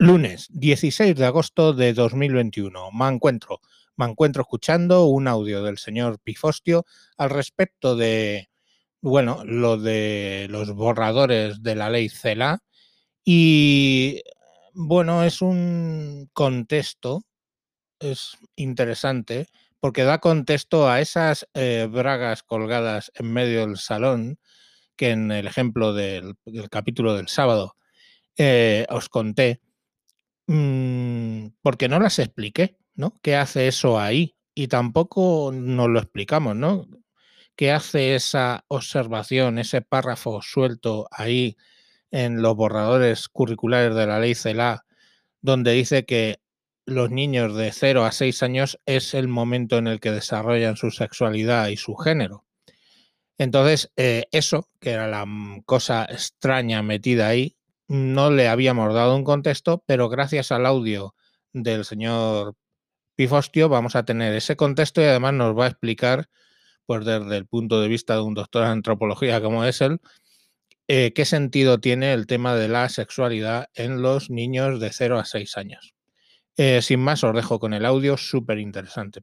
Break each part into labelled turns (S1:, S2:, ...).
S1: Lunes 16 de agosto de 2021. Me encuentro, me encuentro escuchando un audio del señor Pifostio al respecto de, bueno, lo de los borradores de la ley CELA y, bueno, es un contexto, es interesante porque da contexto a esas eh, bragas colgadas en medio del salón que en el ejemplo del, capítulo del sábado eh, os conté Mm, porque no las expliqué, ¿no? ¿Qué hace eso ahí? Y tampoco nos lo explicamos, ¿no? ¿Qué hace esa observación, ese párrafo suelto ahí en los borradores curriculares de la ley CELA, donde dice que los niños de 0 a 6 años es el momento en el que desarrollan su sexualidad y su género? Entonces, eh, eso, que era la mm, cosa extraña metida ahí, no le habíamos dado un contexto, pero gracias al audio del señor Pifostio vamos a tener ese contexto y además nos va a explicar, pues desde el punto de vista de un doctor en antropología como es él, eh, qué sentido tiene el tema de la sexualidad en los niños de 0 a 6 años. Eh, sin más, os dejo con el audio súper interesante.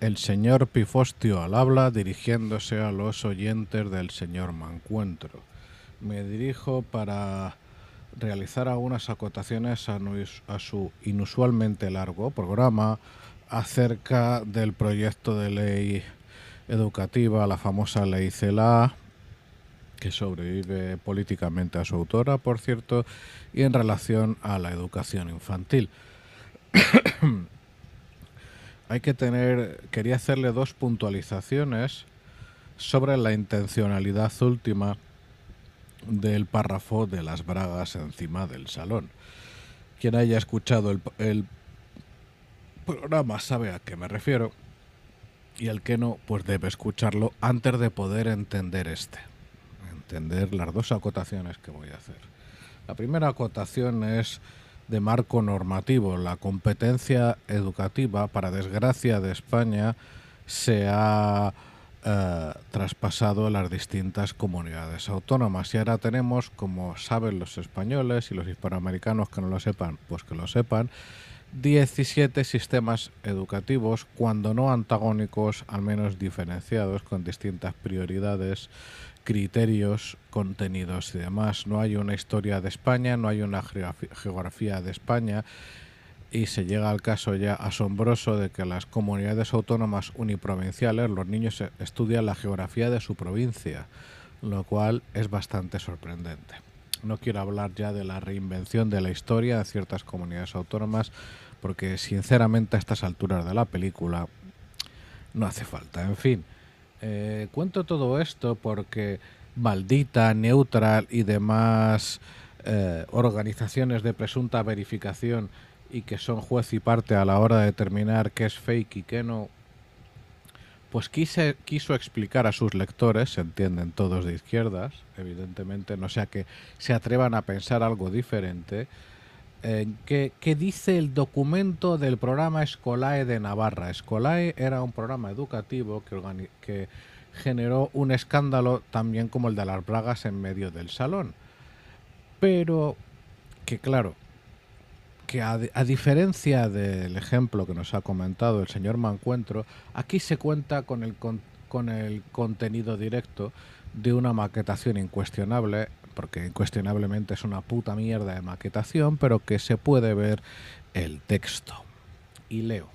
S2: El señor Pifostio al habla dirigiéndose a los oyentes del señor Mancuentro me dirijo para realizar algunas acotaciones a, su inusualmente largo programa acerca del proyecto de ley educativa, la famosa ley CELA, que sobrevive políticamente a su autora, por cierto, y en relación a la educación infantil. Hay que tener, quería hacerle dos puntualizaciones sobre la intencionalidad última del párrafo de las bragas encima del salón. Quien haya escuchado el, programa sabe a qué me refiero y el que no, pues debe escucharlo antes de poder entender este. Entender las dos acotaciones que voy a hacer. La primera acotación es de marco normativo. La competencia educativa, para desgracia de España, se ha eh, traspasado las distintas comunidades autónomas. Y ahora tenemos, como saben los españoles y los hispanoamericanos que no lo sepan, pues que lo sepan, 17 sistemas educativos, cuando no antagónicos, al menos diferenciados, con distintas prioridades, criterios, contenidos y demás. No hay una historia de España, no hay una geografía de España y se llega al caso ya asombroso de que las comunidades autónomas uniprovinciales, los niños e-, estudian la geografía de su provincia, lo cual es bastante sorprendente. No quiero hablar ya de la reinvención de la historia de ciertas comunidades autónomas, porque sinceramente a estas alturas de la película no hace falta. En fin, eh, cuento todo esto porque maldita, neutral y demás eh, organizaciones de presunta verificación y que son juez y parte a la hora de determinar qué es fake y qué no, pues quise, quiso explicar a sus lectores, se entienden todos de izquierdas, evidentemente, no sea que se atrevan a pensar algo diferente, en qué, dice el documento del programa Escolae de Navarra. Escolae era un programa educativo que, que generó un escándalo también como el de las bragas en medio del salón. Pero que claro, que a, diferencia del ejemplo que nos ha comentado el señor Mancuentro, aquí se cuenta con el, con, el contenido directo de una maquetación incuestionable, porque incuestionablemente es una puta mierda de maquetación, pero que se puede ver el texto. Y leo.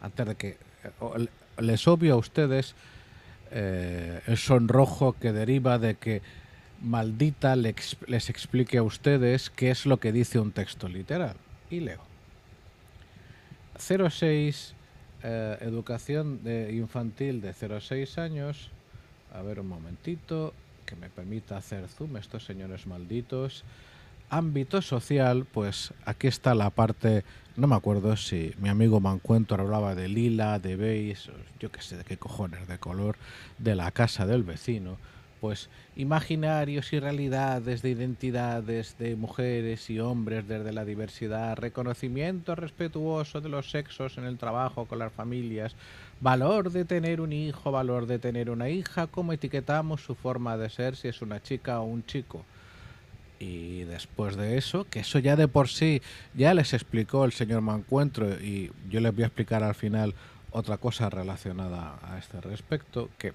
S2: Antes de que les obvio a ustedes eh, el sonrojo que deriva de que maldita les explique a ustedes qué es lo que dice un texto literal. Y leo. 06, eh, educación de infantil de 0 a 6 años. A ver un momentito, que me permita hacer zoom estos señores malditos. Ámbito social, pues aquí está la parte, no me acuerdo si mi amigo Mancuento hablaba de lila, de beige, yo qué sé de qué cojones de color, de la casa del vecino pues imaginarios y realidades de identidades de mujeres y hombres desde la diversidad, reconocimiento respetuoso de los sexos en el trabajo con las familias, valor de tener un hijo, valor de tener una hija, cómo etiquetamos su forma de ser si es una chica o un chico. Y después de eso, que eso ya de por sí ya les explicó el señor Mancuentro y yo les voy a explicar al final otra cosa relacionada a este respecto, que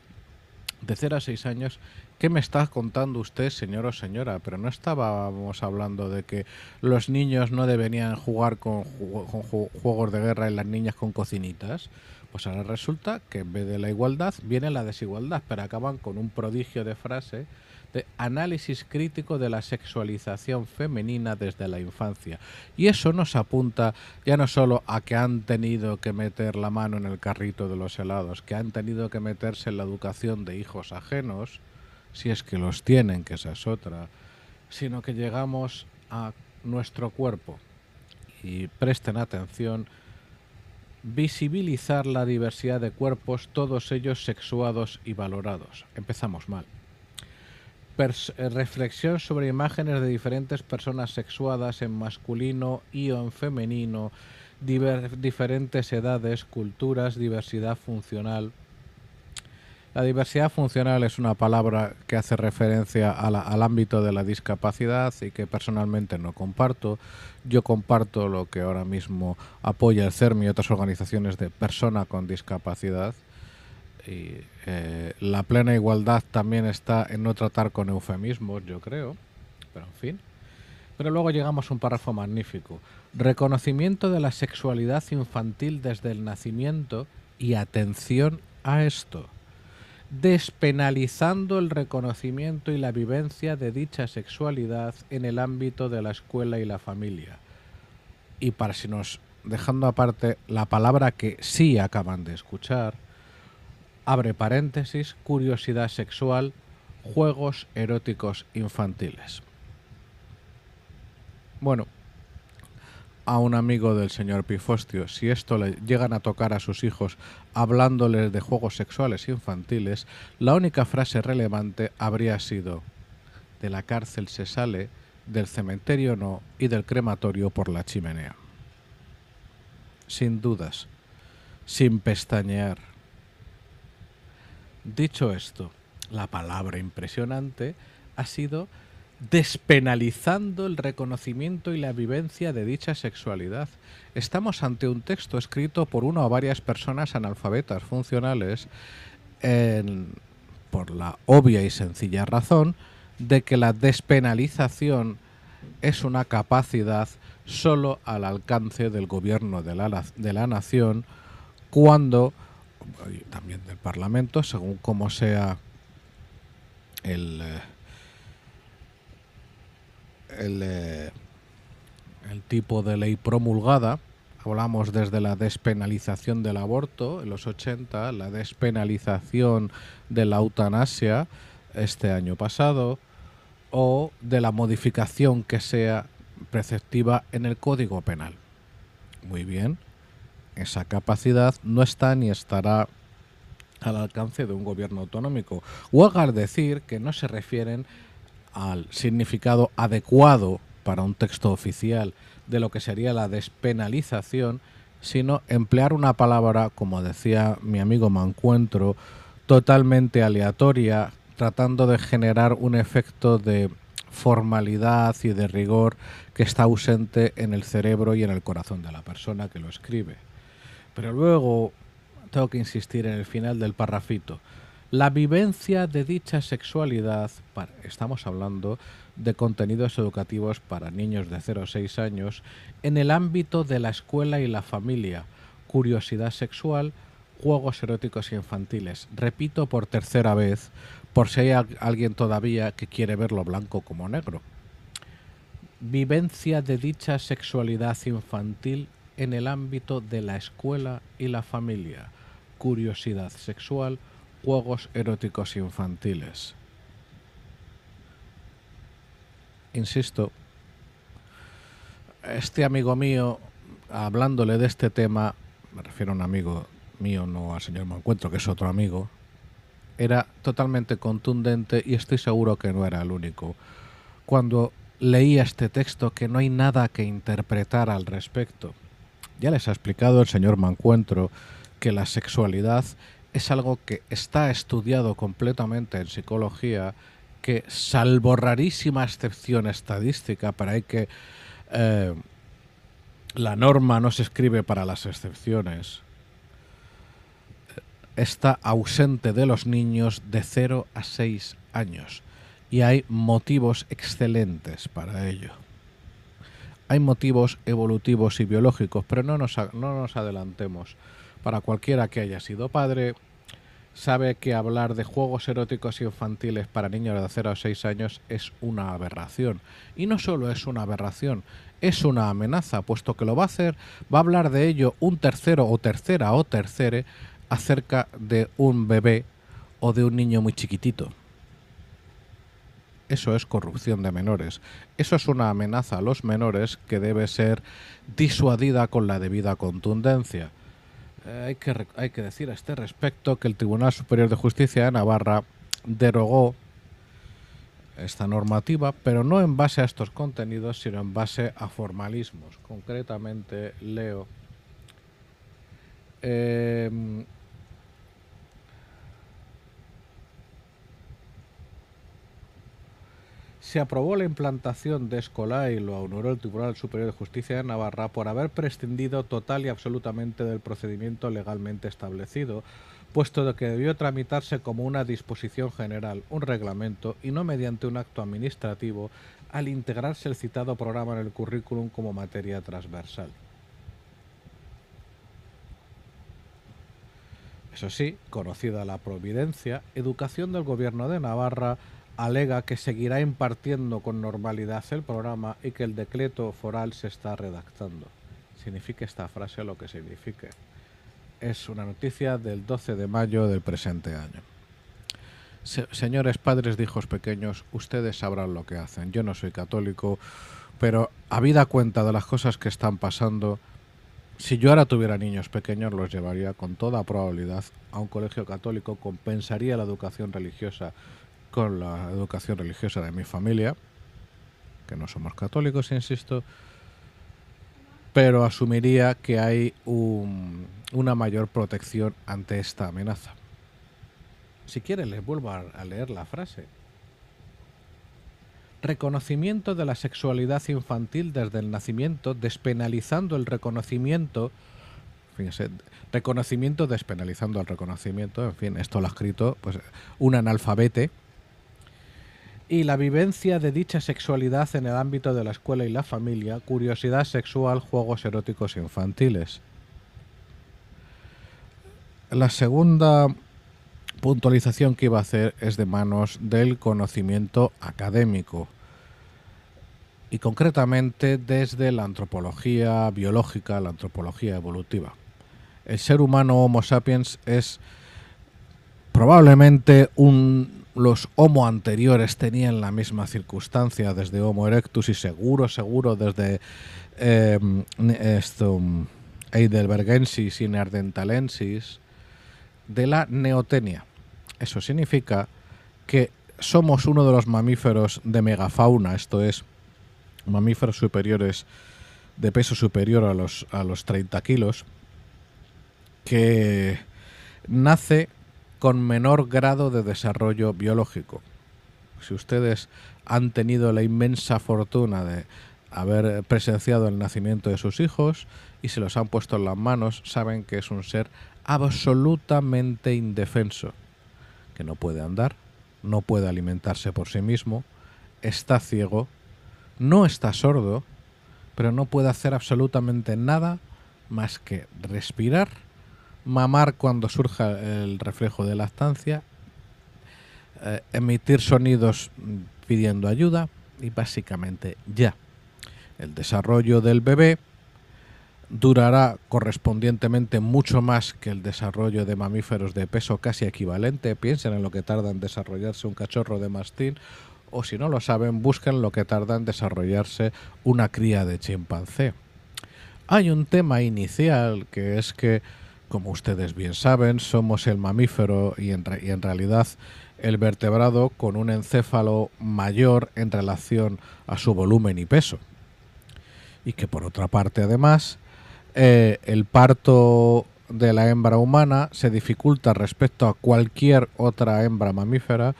S2: de 0 a 6 años, ¿qué me está contando usted, señor o señora? Pero no estábamos hablando de que los niños no deberían jugar con, con juegos de guerra y las niñas con cocinitas. Pues ahora resulta que en vez de la igualdad viene la desigualdad, pero acaban con un prodigio de frase de análisis crítico de la sexualización femenina desde la infancia. Y eso nos apunta ya no solo a que han tenido que meter la mano en el carrito de los helados, que han tenido que meterse en la educación de hijos ajenos, si es que los tienen, que esa es otra, sino que llegamos a nuestro cuerpo. Y presten atención, visibilizar la diversidad de cuerpos, todos ellos sexuados y valorados. Empezamos mal. Eh, reflexión sobre imágenes de diferentes personas sexuadas en masculino y o en femenino, diferentes edades, culturas, diversidad funcional. La diversidad funcional es una palabra que hace referencia al ámbito de la discapacidad y que personalmente no comparto. Yo comparto lo que ahora mismo apoya el CERMI y otras organizaciones de persona con discapacidad y eh, la plena igualdad también está en no tratar con eufemismos, yo creo, pero en fin. Pero luego llegamos a un párrafo magnífico. Reconocimiento de la sexualidad infantil desde el nacimiento y atención a esto. Despenalizando el reconocimiento y la vivencia de dicha sexualidad en el ámbito de la escuela y la familia. Y para si nos dejando aparte la palabra que sí acaban de escuchar, abre paréntesis, curiosidad sexual, juegos eróticos infantiles. Bueno, a un amigo del señor Pifostio, si esto le llegan a tocar a sus hijos hablándoles de juegos sexuales infantiles, la única frase relevante habría sido, de la cárcel se sale, del cementerio no y del crematorio por la chimenea. Sin dudas, sin pestañear, Dicho esto, la palabra impresionante ha sido despenalizando el reconocimiento y la vivencia de dicha sexualidad. Estamos ante un texto escrito por una o varias personas analfabetas funcionales por la obvia y sencilla razón de que la despenalización es una capacidad solo al alcance del gobierno de la, de la nación cuando también del Parlamento, según como sea el, eh, el, eh, el tipo de ley promulgada. Hablamos desde la despenalización del aborto en los 80, la despenalización de la eutanasia este año pasado, o de la modificación que sea preceptiva en el Código Penal. Muy bien esa capacidad no está ni estará al alcance de un gobierno autonómico. Huelgar decir que no se refieren al significado adecuado para un texto oficial de lo que sería la despenalización, sino emplear una palabra, como decía mi amigo Mancuentro, totalmente aleatoria, tratando de generar un efecto de formalidad y de rigor que está ausente en el cerebro y en el corazón de la persona que lo escribe. Pero luego tengo que insistir en el final del parrafito. La vivencia de dicha sexualidad, estamos hablando de contenidos educativos para niños de 0 a 6 años, en el ámbito de la escuela y la familia, curiosidad sexual, juegos eróticos infantiles. Repito por tercera vez, por si hay alguien todavía que quiere verlo blanco como negro. Vivencia de dicha sexualidad infantil en el ámbito de la escuela y la familia, curiosidad sexual, juegos eróticos infantiles. Insisto, este amigo mío, hablándole de este tema, me refiero a un amigo mío, no al señor Mancuentro, que es otro amigo, era totalmente contundente y estoy seguro que no era el único. Cuando leía este texto que no hay nada que interpretar al respecto. Ya les ha explicado el señor Mancuentro que la sexualidad es algo que está estudiado completamente en psicología que, salvo rarísima excepción estadística, para hay que eh, la norma no se escribe para las excepciones, está ausente de los niños de 0 a 6 años y hay motivos excelentes para ello. Hay motivos evolutivos y biológicos, pero no nos, no nos adelantemos. Para cualquiera que haya sido padre, sabe que hablar de juegos eróticos infantiles para niños de 0 a 6 años es una aberración. Y no solo es una aberración, es una amenaza, puesto que lo va a hacer, va a hablar de ello un tercero o tercera o tercere acerca de un bebé o de un niño muy chiquitito. Eso es corrupción de menores. Eso es una amenaza a los menores que debe ser disuadida con la debida contundencia. Eh, hay, que, decir a este respecto que el Tribunal Superior de Justicia de Navarra derogó esta normativa, pero no en base a estos contenidos, sino en base a formalismos. Concretamente, leo. Em, se aprobó la implantación de Escolá y lo honoró el Tribunal Superior de Justicia de Navarra por haber prescindido total y absolutamente del procedimiento legalmente establecido, puesto que debió tramitarse como una disposición general, un reglamento, y no mediante un acto administrativo, al integrarse el citado programa en el currículum como materia transversal. Eso sí, conocida la providencia, Educación del Gobierno de Navarra alega que seguirá impartiendo con normalidad el programa y que el decreto foral se está redactando. Signifique esta frase lo que signifique. Es una noticia del 12 de mayo del presente año. señores padres de hijos pequeños, ustedes sabrán lo que hacen. Yo no soy católico, pero habida cuenta de las cosas que están pasando, si yo ahora tuviera niños pequeños, los llevaría con toda probabilidad a un colegio católico, compensaría la educación religiosa con la educación religiosa de mi familia, que no somos católicos, insisto, pero asumiría que hay una mayor protección ante esta amenaza. Si quiere, les vuelvo a leer la frase. Reconocimiento de la sexualidad infantil desde el nacimiento, despenalizando el reconocimiento. Reconocimiento despenalizando el reconocimiento. En fin, esto lo ha escrito pues, un analfabete y la vivencia de dicha sexualidad en el ámbito de la escuela y la familia, curiosidad sexual, juegos eróticos infantiles. La segunda puntualización que iba a hacer es de manos del conocimiento académico y concretamente desde la antropología biológica, la antropología evolutiva. El ser humano Homo sapiens es probablemente un los Homo anteriores tenían la misma circunstancia, desde Homo erectus y seguro, seguro desde eh, Heidelbergensis y Neanderthalensis, de la neotenia. Eso significa que somos uno de los mamíferos de megafauna, esto es, mamíferos superiores de peso superior a los, a los 30 kilos, que nace con menor grado de desarrollo biológico. Si ustedes han tenido la inmensa fortuna de haber presenciado el nacimiento de sus hijos y se los han puesto en las manos, saben que es un ser absolutamente indefenso, que no puede andar, no puede alimentarse por sí mismo, está ciego, no está sordo, pero no puede hacer absolutamente nada más que respirar mamar cuando surja el reflejo de lactancia, eh, emitir sonidos pidiendo ayuda y básicamente ya. El desarrollo del bebé durará correspondientemente mucho más que el desarrollo de mamíferos de peso casi equivalente. Piensen en lo que tarda en desarrollarse un cachorro de mastín o si no lo saben, busquen lo que tarda en desarrollarse una cría de chimpancé. Hay un tema inicial que es que como ustedes bien saben, somos el mamífero y en, realidad el vertebrado con un encéfalo mayor en relación a su volumen y peso. Y que por otra parte además eh, el parto de la hembra humana se dificulta respecto a cualquier otra hembra mamífera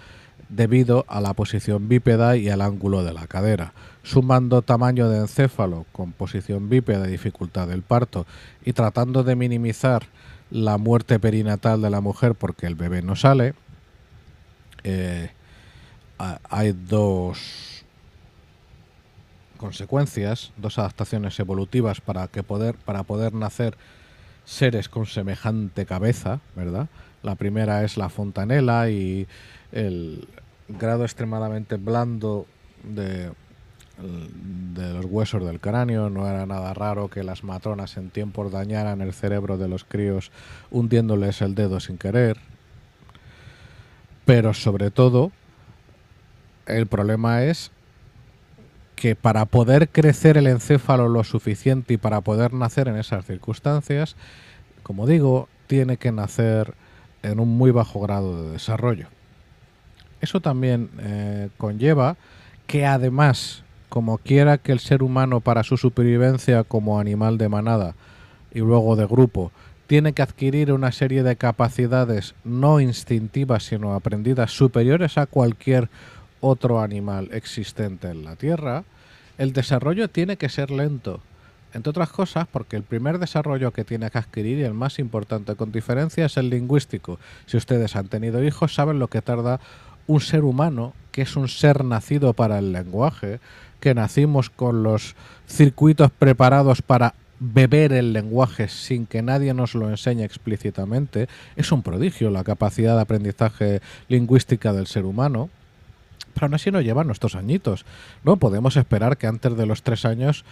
S2: debido a la posición bípeda y al ángulo de la cadera. Sumando tamaño de encéfalo con posición bípeda y dificultad del parto y tratando de minimizar la muerte perinatal de la mujer porque el bebé no sale, eh, hay dos consecuencias, dos adaptaciones evolutivas para que poder para poder nacer seres con semejante cabeza, ¿verdad? La primera es la fontanela y el grado extremadamente blando de, de los huesos del cráneo. No era nada raro que las matronas en tiempos dañaran el cerebro de los críos hundiéndoles el dedo sin querer. Pero sobre todo, el problema es que para poder crecer el encéfalo lo suficiente y para poder nacer en esas circunstancias, como digo, tiene que nacer en un muy bajo grado de desarrollo. Eso también eh, conlleva que además, como quiera que el ser humano para su supervivencia como animal de manada y luego de grupo, tiene que adquirir una serie de capacidades no instintivas sino aprendidas superiores a cualquier otro animal existente en la Tierra, el desarrollo tiene que ser lento entre otras cosas porque el primer desarrollo que tiene que adquirir y el más importante con diferencia es el lingüístico. Si ustedes han tenido hijos saben lo que tarda un ser humano, que es un ser nacido para el lenguaje, que nacimos con los circuitos preparados para beber el lenguaje sin que nadie nos lo enseñe explícitamente, es un prodigio la capacidad de aprendizaje lingüística del ser humano. Pero aún así no lleva nuestros añitos. No podemos esperar que antes de los tres años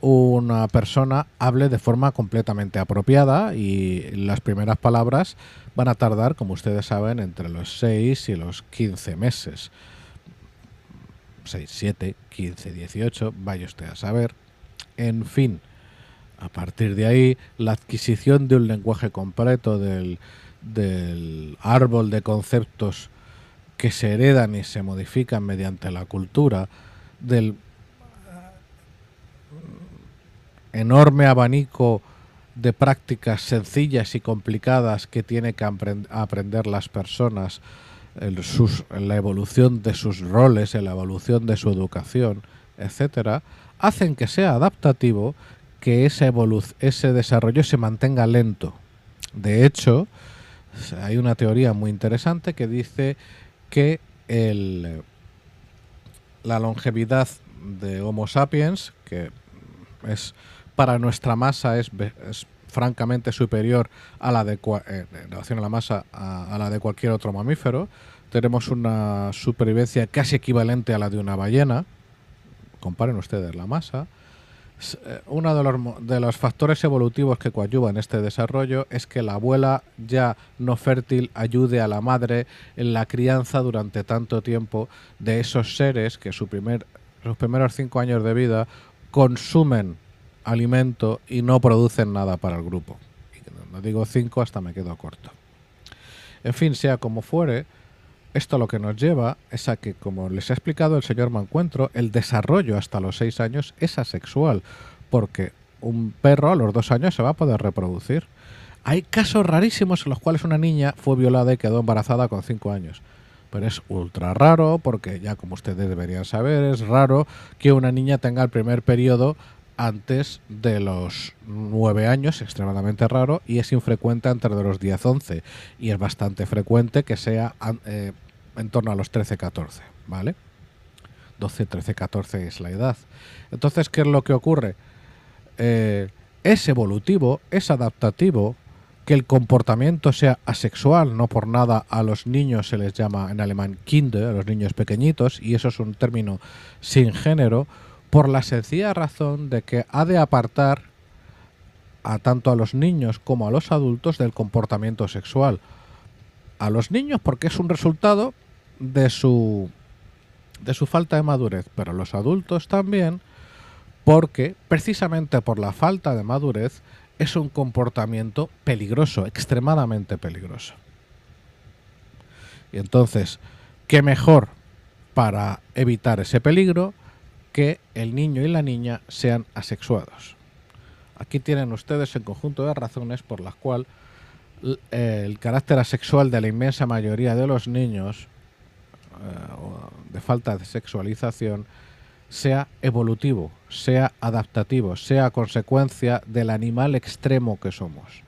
S2: una persona hable de forma completamente apropiada y las primeras palabras van a tardar, como ustedes saben, entre los 6 y los 15 meses. 6, 7, 15, 18, vaya usted a saber. En fin, a partir de ahí, la adquisición de un lenguaje completo del, del árbol de conceptos que se heredan y se modifican mediante la cultura, del enorme abanico de prácticas sencillas y complicadas que tiene que aprender las personas en, la evolución de sus roles, en la evolución de su educación, etcétera, hacen que sea adaptativo que ese, ese desarrollo se mantenga lento. De hecho, hay una teoría muy interesante que dice que el, la longevidad de Homo sapiens, que es para nuestra masa es, francamente superior a la de eh, en relación a la masa a, la de cualquier otro mamífero. Tenemos una supervivencia casi equivalente a la de una ballena. Comparen ustedes la masa. Eh, uno de los, de los factores evolutivos que coadyuvan este desarrollo es que la abuela ya no fértil ayude a la madre en la crianza durante tanto tiempo de esos seres que su primer, sus primeros cinco años de vida consumen alimento y no producen nada para el grupo. no digo cinco hasta me quedo corto. En fin, sea como fuere, esto lo que nos lleva es a que, como les ha explicado el señor Mancuentro, el desarrollo hasta los seis años es asexual, porque un perro a los dos años se va a poder reproducir. Hay casos rarísimos en los cuales una niña fue violada y quedó embarazada con cinco años. Pero es ultra raro, porque ya como ustedes deberían saber, es raro que una niña tenga el primer periodo antes de los 9 años, extremadamente raro, y es infrecuente antes de los 10-11, y es bastante frecuente que sea eh, en torno a los 13-14, ¿vale? 12, 13, 14 es la edad. Entonces, ¿qué es lo que ocurre? Eh, es evolutivo, es adaptativo, que el comportamiento sea asexual, no por nada a los niños se les llama en alemán Kinder, a los niños pequeñitos, y eso es un término sin género, por la sencilla razón de que ha de apartar a tanto a los niños como a los adultos del comportamiento sexual. A los niños porque es un resultado de su de su falta de madurez, pero a los adultos también porque precisamente por la falta de madurez es un comportamiento peligroso, extremadamente peligroso. Y entonces, ¿qué mejor para evitar ese peligro que el niño y la niña sean asexuados. Aquí tienen ustedes el conjunto de razones por las cuales el carácter asexual de la inmensa mayoría de los niños, eh, de falta de sexualización sea evolutivo, sea adaptativo, sea consecuencia del animal extremo que somos.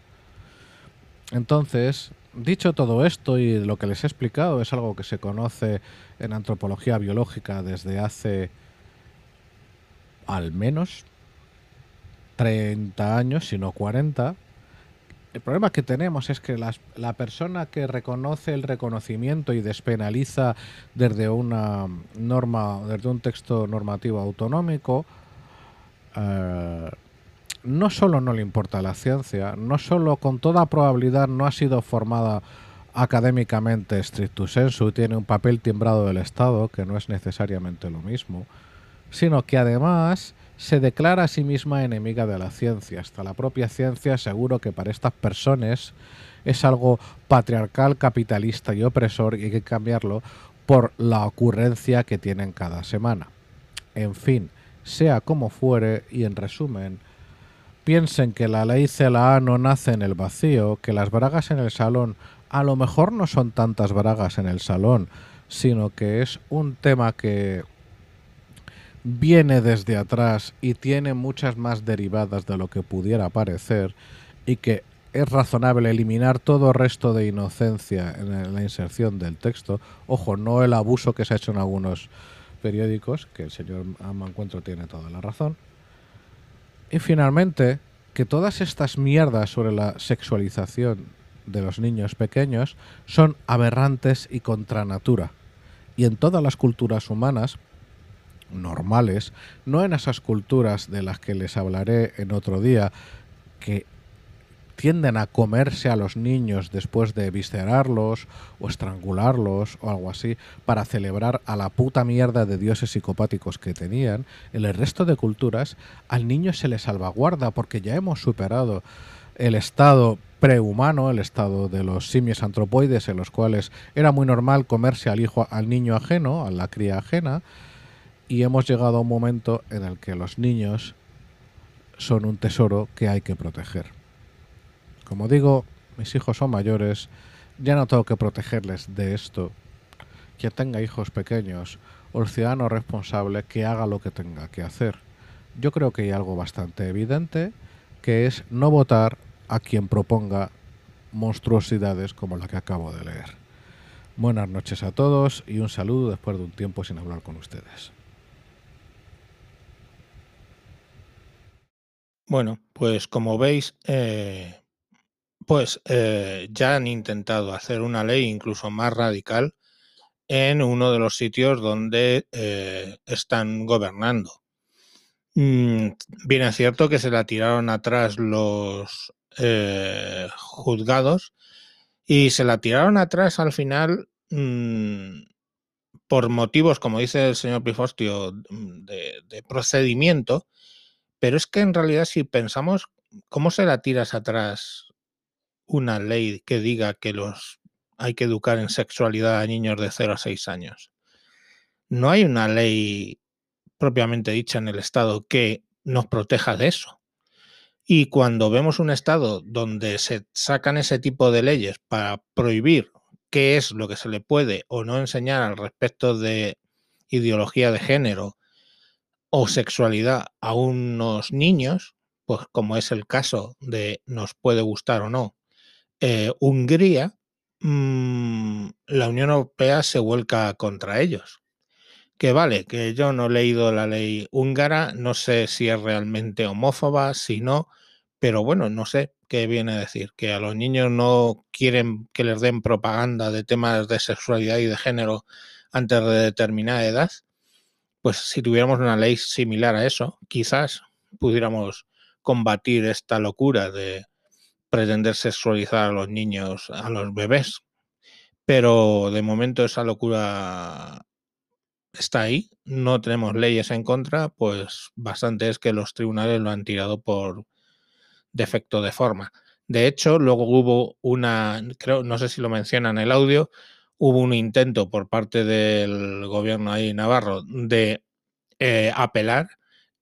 S2: Entonces, dicho todo esto y lo que les he explicado es algo que se conoce en antropología biológica desde hace al menos 30 años, si no 40, el problema que tenemos es que la persona que reconoce el reconocimiento y despenaliza desde una norma, desde un texto normativo autonómico, eh, no solo no le importa la ciencia, no solo con toda probabilidad no ha sido formada académicamente stricto sensu, tiene un papel timbrado del Estado, que no es necesariamente lo mismo, sino que además se declara a sí misma enemiga de la ciencia. Hasta la propia ciencia seguro que para estas personas es algo patriarcal, capitalista y opresor y hay que cambiarlo por la ocurrencia que tienen cada semana. En fin, sea como fuere y en resumen, piensen que la ley CLA no nace en el vacío, que las bragas en el salón a lo mejor no son tantas bragas en el salón, sino que es un tema que viene desde atrás y tiene muchas más derivadas de lo que pudiera parecer y que es razonable eliminar todo resto de inocencia en la inserción del texto. Ojo, no el abuso que se ha hecho en algunos periódicos, que el señor Amancuentro tiene toda la razón. Y finalmente, que todas estas mierdas sobre la sexualización de los niños pequeños son aberrantes y contra natura. Y en todas las culturas humanas, normales, no en esas culturas de las que les hablaré en otro día, que tienden a comerse a los niños después de viscerarlos o estrangularlos o algo así para celebrar a la puta mierda de dioses psicopáticos que tenían, en el resto de culturas al niño se le salvaguarda porque ya hemos superado el estado prehumano, el estado de los simios antropoides en los cuales era muy normal comerse al hijo al niño ajeno, a la cría ajena, y hemos llegado a un momento en el que los niños son un tesoro que hay que proteger. Como digo, mis hijos son mayores, ya no tengo que protegerles de esto. Quien tenga hijos pequeños o el ciudadano responsable que haga lo que tenga que hacer. Yo creo que hay algo bastante evidente, que es no votar a quien proponga monstruosidades como la que acabo de leer. Buenas noches a todos y un saludo después de un tiempo sin hablar con ustedes.
S1: Bueno, pues como veis, eh, pues eh, ya han intentado hacer una ley incluso más radical en uno de los sitios donde eh, están gobernando. Mm, bien es cierto que se la tiraron atrás los juzgados y se la tiraron atrás al final mm, por motivos, como dice el señor Pifostio, de procedimiento pero es que en realidad si pensamos, ¿cómo se la tiras atrás una ley que diga que los hay que educar en sexualidad a niños de 0 a 6 años? No hay una ley propiamente dicha en el Estado que nos proteja de eso. Y cuando vemos un Estado donde se sacan ese tipo de leyes para prohibir qué es lo que se le puede o no enseñar al respecto de ideología de género o sexualidad a unos niños, pues como es el caso de nos puede gustar o no, eh, Hungría, mm, la Unión Europea se vuelca contra ellos. Que vale, que yo no he leído la ley húngara, no sé si es realmente homófoba, si no, pero bueno, no sé qué viene a decir, que a los niños no quieren que les den propaganda de temas de sexualidad y de género antes de determinada edad pues si tuviéramos una ley similar a eso, quizás pudiéramos combatir esta locura de pretender sexualizar a los niños, a los bebés. Pero de momento esa locura está ahí, no tenemos leyes en contra, pues bastante es que los tribunales lo han tirado por defecto de forma. De hecho, luego hubo una, creo, no sé si lo menciona en el audio, hubo un intento por parte del gobierno ahí navarro de eh, apelar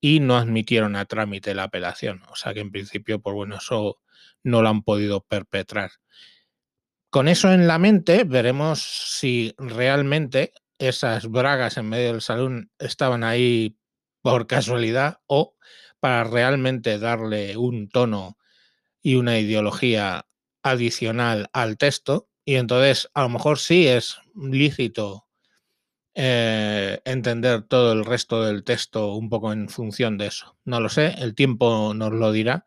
S1: y no admitieron a trámite la apelación. O sea que en principio, pues bueno, eso no lo han podido perpetrar. Con eso en la mente, veremos si realmente esas bragas en medio del salón estaban ahí por casualidad o para realmente darle un tono y una ideología adicional al texto. Y entonces a lo mejor sí es lícito eh, entender todo el resto del texto un poco en función de eso. No lo sé, el tiempo nos lo dirá.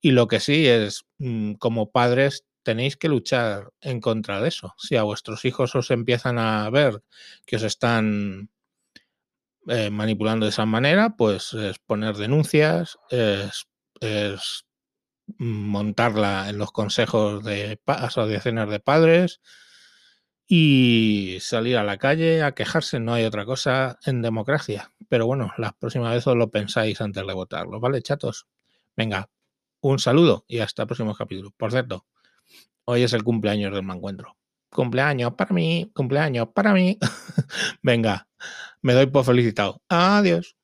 S1: Y lo que sí es, mm, como padres, tenéis que luchar en contra de eso. Si a vuestros hijos os empiezan a ver que os están eh, manipulando de esa manera, pues es poner denuncias, es, es montarla en los consejos de asociaciones de padres y salir a la calle a quejarse. No hay otra cosa en democracia. Pero bueno, la próxima vez os lo pensáis antes de votarlo, ¿vale, chatos? Venga, un saludo y hasta el próximo capítulo. Por cierto, hoy es el cumpleaños del encuentro. Cumpleaños para mí, cumpleaños para mí. Venga, me doy por felicitado. Adiós.